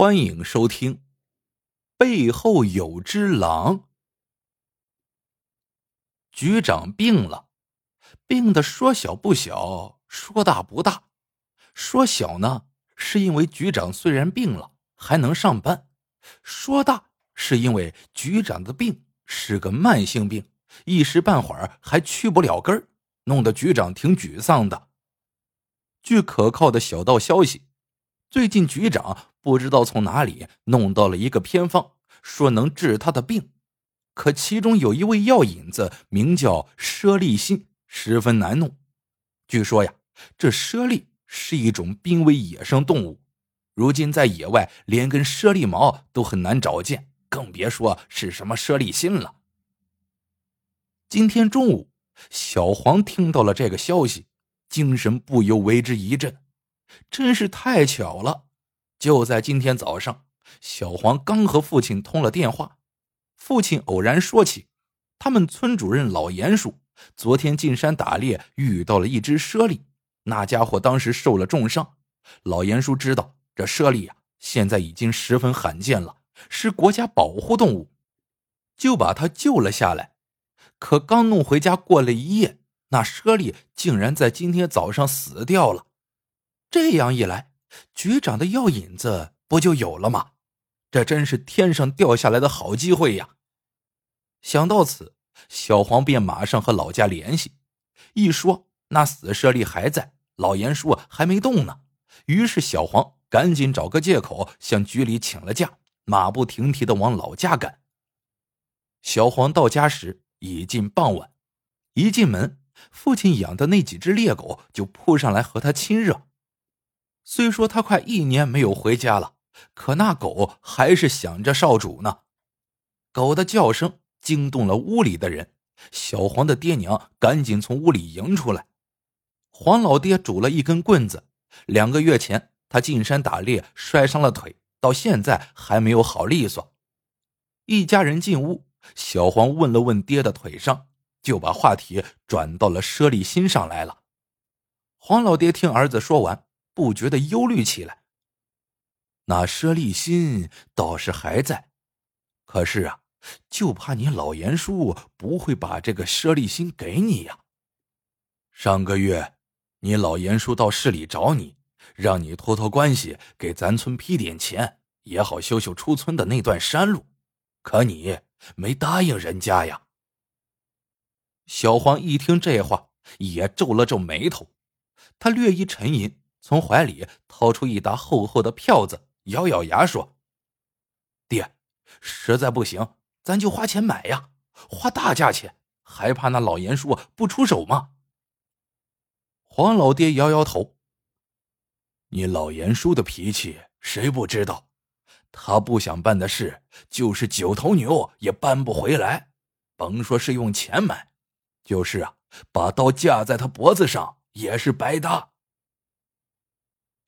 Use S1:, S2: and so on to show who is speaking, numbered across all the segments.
S1: 欢迎收听《背后有只狼》。局长病了，病的说小不小，说大不大。说小呢，是因为局长虽然病了还能上班；说大，是因为局长的病是个慢性病，一时半会儿还去不了根儿，弄得局长挺沮丧的。据可靠的小道消息，最近局长。不知道从哪里弄到了一个偏方，说能治他的病，可其中有一味药引子名叫猞猁心，十分难弄。据说呀，这猞猁是一种濒危野生动物，如今在野外连根猞猁毛都很难找见，更别说是什么猞猁心了。今天中午，小黄听到了这个消息，精神不由为之一振，真是太巧了。就在今天早上，小黄刚和父亲通了电话，父亲偶然说起，他们村主任老严叔昨天进山打猎，遇到了一只猞猁，那家伙当时受了重伤。老严叔知道这猞猁呀，现在已经十分罕见了，是国家保护动物，就把他救了下来。可刚弄回家过了一夜，那猞猁竟然在今天早上死掉了。这样一来。局长的药引子不就有了吗？这真是天上掉下来的好机会呀！想到此，小黄便马上和老家联系。一说那死舍利还在，老严叔还没动呢。于是小黄赶紧找个借口向局里请了假，马不停蹄的往老家赶。小黄到家时已近傍晚，一进门，父亲养的那几只猎狗就扑上来和他亲热。虽说他快一年没有回家了，可那狗还是想着少主呢。狗的叫声惊动了屋里的人，小黄的爹娘赶紧从屋里迎出来。黄老爹拄了一根棍子，两个月前他进山打猎摔伤了腿，到现在还没有好利索。一家人进屋，小黄问了问爹的腿伤，就把话题转到了猞猁心上来了。黄老爹听儿子说完。不觉得忧虑起来。那佘立新倒是还在，可是啊，就怕你老严叔不会把这个佘立新给你呀。上个月，你老严叔到市里找你，让你托托关系，给咱村批点钱，也好修修出村的那段山路，可你没答应人家呀。小黄一听这话，也皱了皱眉头，他略一沉吟。从怀里掏出一沓厚厚的票子，咬咬牙说：“爹，实在不行，咱就花钱买呀，花大价钱，还怕那老严叔不出手吗？”黄老爹摇摇头：“你老严叔的脾气，谁不知道？他不想办的事，就是九头牛也搬不回来，甭说是用钱买，就是啊，把刀架在他脖子上也是白搭。”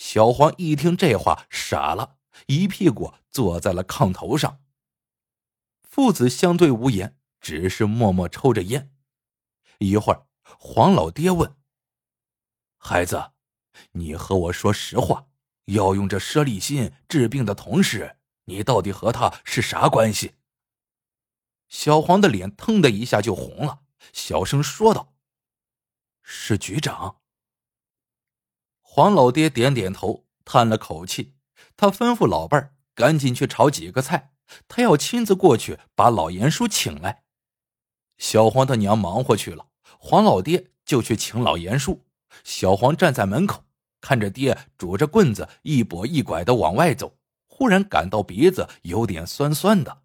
S1: 小黄一听这话，傻了，一屁股坐在了炕头上。父子相对无言，只是默默抽着烟。一会儿，黄老爹问：“孩子，你和我说实话，要用这舍利心治病的同时，你到底和他是啥关系？”小黄的脸腾的一下就红了，小声说道：“是局长。”黄老爹点点头，叹了口气。他吩咐老伴儿赶紧去炒几个菜，他要亲自过去把老严叔请来。小黄他娘忙活去了，黄老爹就去请老严叔。小黄站在门口，看着爹拄着棍子一跛一拐的往外走，忽然感到鼻子有点酸酸的。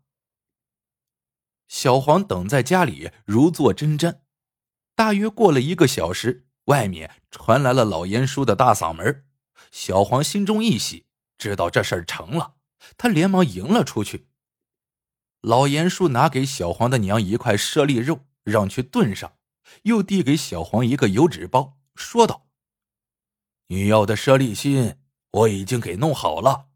S1: 小黄等在家里如坐针毡，大约过了一个小时。外面传来了老严叔的大嗓门，小黄心中一喜，知道这事儿成了，他连忙迎了出去。老严叔拿给小黄的娘一块猞猁肉，让去炖上，又递给小黄一个油纸包，说道：“你要的猞猁心我已经给弄好了，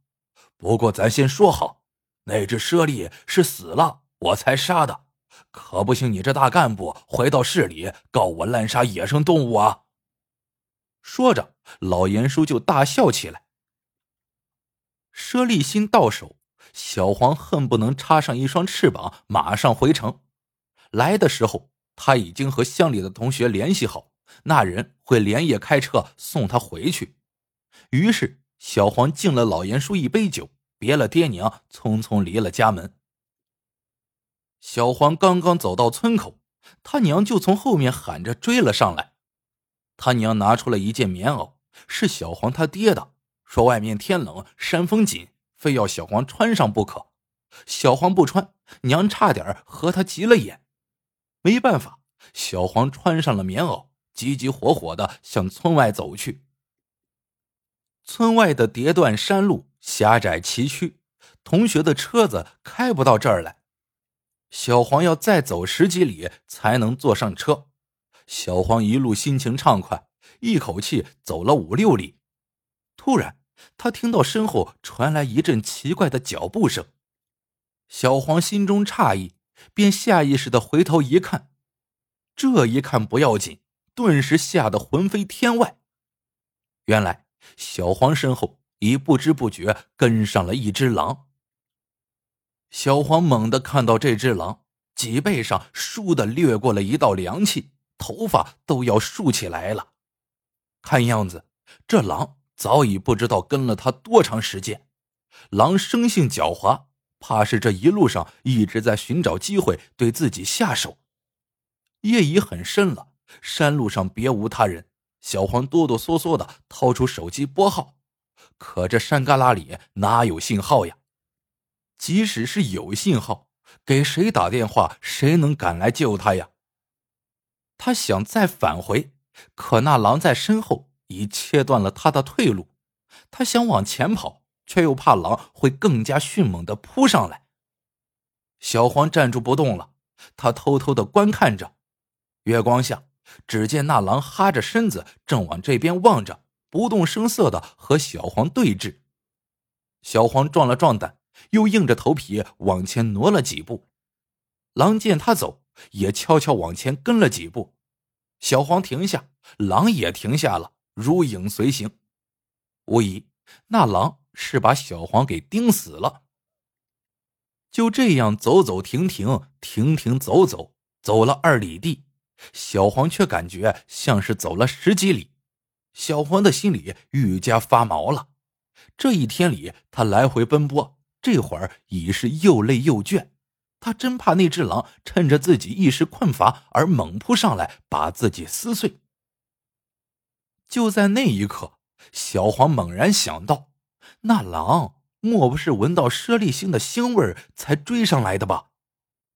S1: 不过咱先说好，那只猞猁是死了我才杀的。”可不行！你这大干部回到市里告我滥杀野生动物啊！说着，老严叔就大笑起来。佘立新到手，小黄恨不能插上一双翅膀，马上回城。来的时候，他已经和乡里的同学联系好，那人会连夜开车送他回去。于是，小黄敬了老严叔一杯酒，别了爹娘，匆匆离了家门。小黄刚刚走到村口，他娘就从后面喊着追了上来。他娘拿出了一件棉袄，是小黄他爹的，说外面天冷，山风紧，非要小黄穿上不可。小黄不穿，娘差点和他急了眼。没办法，小黄穿上了棉袄，急急火火的向村外走去。村外的叠断山路狭窄崎岖，同学的车子开不到这儿来。小黄要再走十几里才能坐上车。小黄一路心情畅快，一口气走了五六里。突然，他听到身后传来一阵奇怪的脚步声。小黄心中诧异，便下意识的回头一看。这一看不要紧，顿时吓得魂飞天外。原来，小黄身后已不知不觉跟上了一只狼。小黄猛地看到这只狼，脊背上倏地掠过了一道凉气，头发都要竖起来了。看样子，这狼早已不知道跟了他多长时间。狼生性狡猾，怕是这一路上一直在寻找机会对自己下手。夜已很深了，山路上别无他人。小黄哆哆嗦嗦的掏出手机拨号，可这山旮旯里哪有信号呀？即使是有信号，给谁打电话，谁能赶来救他呀？他想再返回，可那狼在身后已切断了他的退路。他想往前跑，却又怕狼会更加迅猛的扑上来。小黄站住不动了，他偷偷的观看着，月光下，只见那狼哈着身子，正往这边望着，不动声色的和小黄对峙。小黄壮了壮胆。又硬着头皮往前挪了几步，狼见他走，也悄悄往前跟了几步。小黄停下，狼也停下了，如影随形。无疑，那狼是把小黄给盯死了。就这样走走停停，停停走走，走了二里地，小黄却感觉像是走了十几里。小黄的心里愈加发毛了。这一天里，他来回奔波。这会儿已是又累又倦，他真怕那只狼趁着自己一时困乏而猛扑上来，把自己撕碎。就在那一刻，小黄猛然想到，那狼莫不是闻到佘立新的腥味才追上来的吧？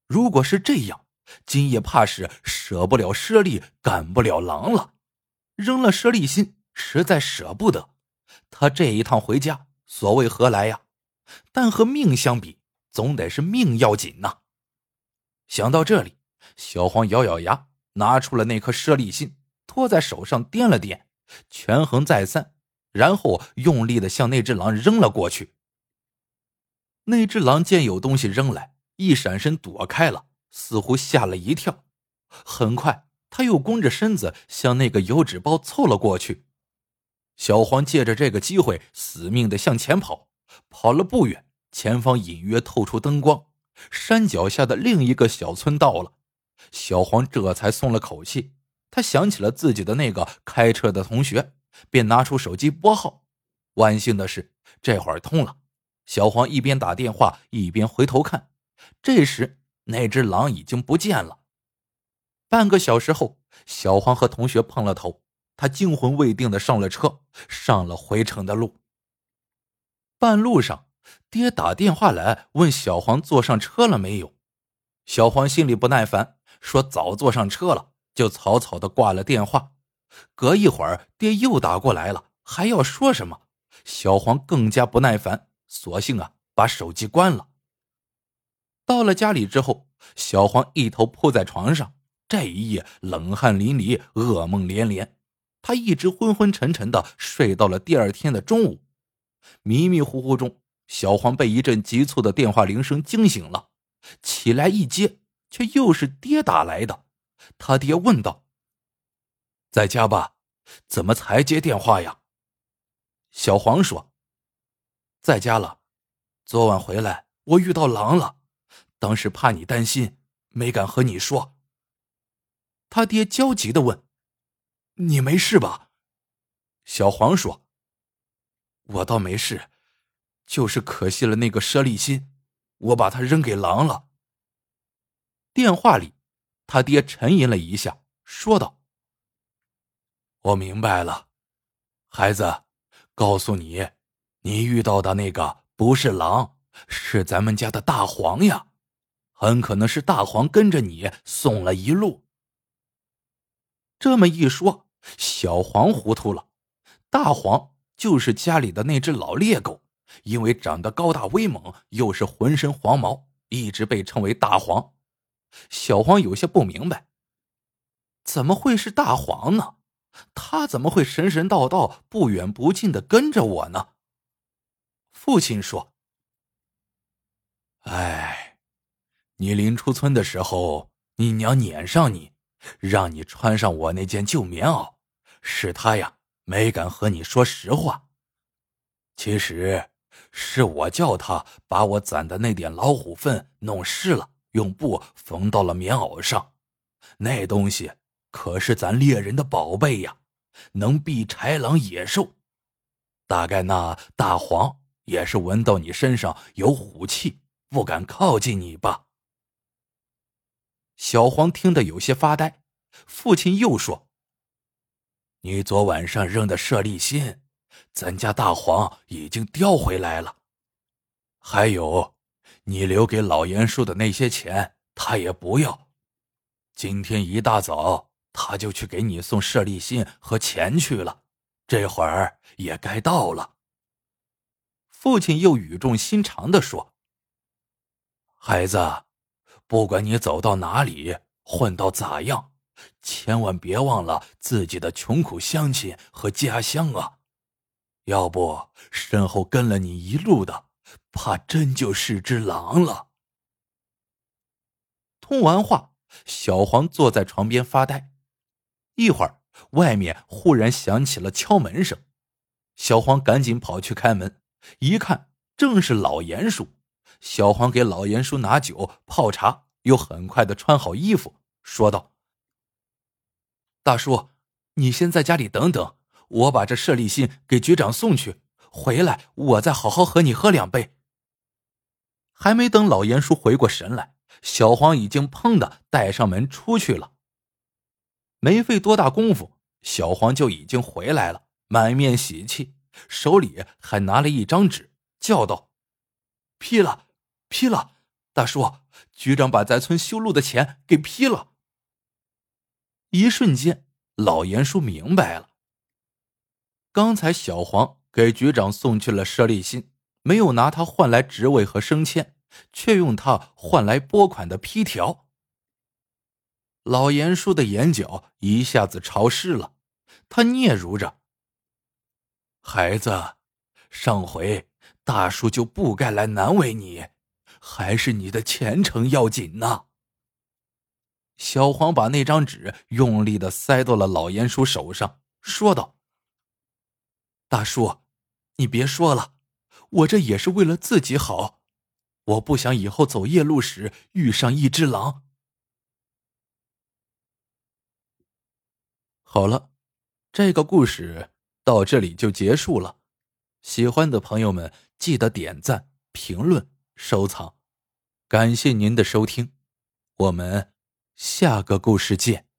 S1: 如果是这样，今夜怕是舍不了佘立，赶不了狼了。扔了佘立新，实在舍不得。他这一趟回家，所谓何来呀？但和命相比，总得是命要紧呐。想到这里，小黄咬咬牙，拿出了那颗舍利心，托在手上掂了掂，权衡再三，然后用力的向那只狼扔了过去。那只狼见有东西扔来，一闪身躲开了，似乎吓了一跳。很快，他又弓着身子向那个油纸包凑了过去。小黄借着这个机会，死命的向前跑。跑了不远，前方隐约透出灯光，山脚下的另一个小村到了。小黄这才松了口气，他想起了自己的那个开车的同学，便拿出手机拨号。万幸的是，这会儿通了。小黄一边打电话，一边回头看，这时那只狼已经不见了。半个小时后，小黄和同学碰了头，他惊魂未定的上了车，上了回城的路。半路上，爹打电话来问小黄坐上车了没有。小黄心里不耐烦，说早坐上车了，就草草的挂了电话。隔一会儿，爹又打过来了，还要说什么。小黄更加不耐烦，索性啊把手机关了。到了家里之后，小黄一头扑在床上，这一夜冷汗淋漓，噩梦连连。他一直昏昏沉沉的睡到了第二天的中午。迷迷糊糊中，小黄被一阵急促的电话铃声惊醒了，起来一接，却又是爹打来的。他爹问道：“在家吧？怎么才接电话呀？”小黄说：“在家了。昨晚回来，我遇到狼了，当时怕你担心，没敢和你说。他爹焦急的问：“你没事吧？”小黄说：“我倒没事，就是可惜了那个舍利心，我把它扔给狼了。”电话里，他爹沉吟了一下，说道：“我明白了，孩子，告诉你，你遇到的那个不是狼，是咱们家的大黄呀，很可能是大黄跟着你送了一路。”这么一说，小黄糊涂了。大黄就是家里的那只老猎狗，因为长得高大威猛，又是浑身黄毛，一直被称为大黄。小黄有些不明白，怎么会是大黄呢？他怎么会神神道道、不远不近的跟着我呢？父亲说：“哎，你临出村的时候，你娘撵上你，让你穿上我那件旧棉袄，是他呀。”没敢和你说实话。其实是我叫他把我攒的那点老虎粪弄湿了，用布缝到了棉袄上。那东西可是咱猎人的宝贝呀，能避豺狼野兽。大概那大黄也是闻到你身上有虎气，不敢靠近你吧？小黄听得有些发呆。父亲又说。你昨晚上扔的舍利心，咱家大黄已经叼回来了。还有，你留给老严叔的那些钱，他也不要。今天一大早，他就去给你送舍利心和钱去了。这会儿也该到了。父亲又语重心长的说：“孩子，不管你走到哪里，混到咋样。”千万别忘了自己的穷苦乡亲和家乡啊！要不身后跟了你一路的，怕真就是只狼了。通完话，小黄坐在床边发呆。一会儿，外面忽然响起了敲门声，小黄赶紧跑去开门，一看正是老严叔。小黄给老严叔拿酒泡茶，又很快的穿好衣服，说道。大叔，你先在家里等等，我把这舍利信给局长送去，回来我再好好和你喝两杯。还没等老严叔回过神来，小黄已经砰的带上门出去了。没费多大功夫，小黄就已经回来了，满面喜气，手里还拿了一张纸，叫道：“批了，批了！大叔，局长把咱村修路的钱给批了。”一瞬间，老严叔明白了。刚才小黄给局长送去了舍利心，没有拿他换来职位和升迁，却用他换来拨款的批条。老严叔的眼角一下子潮湿了，他嗫嚅着：“孩子，上回大叔就不该来难为你，还是你的前程要紧呐。”小黄把那张纸用力的塞到了老严叔手上，说道：“大叔，你别说了，我这也是为了自己好，我不想以后走夜路时遇上一只狼。”好了，这个故事到这里就结束了。喜欢的朋友们记得点赞、评论、收藏，感谢您的收听，我们。下个故事见。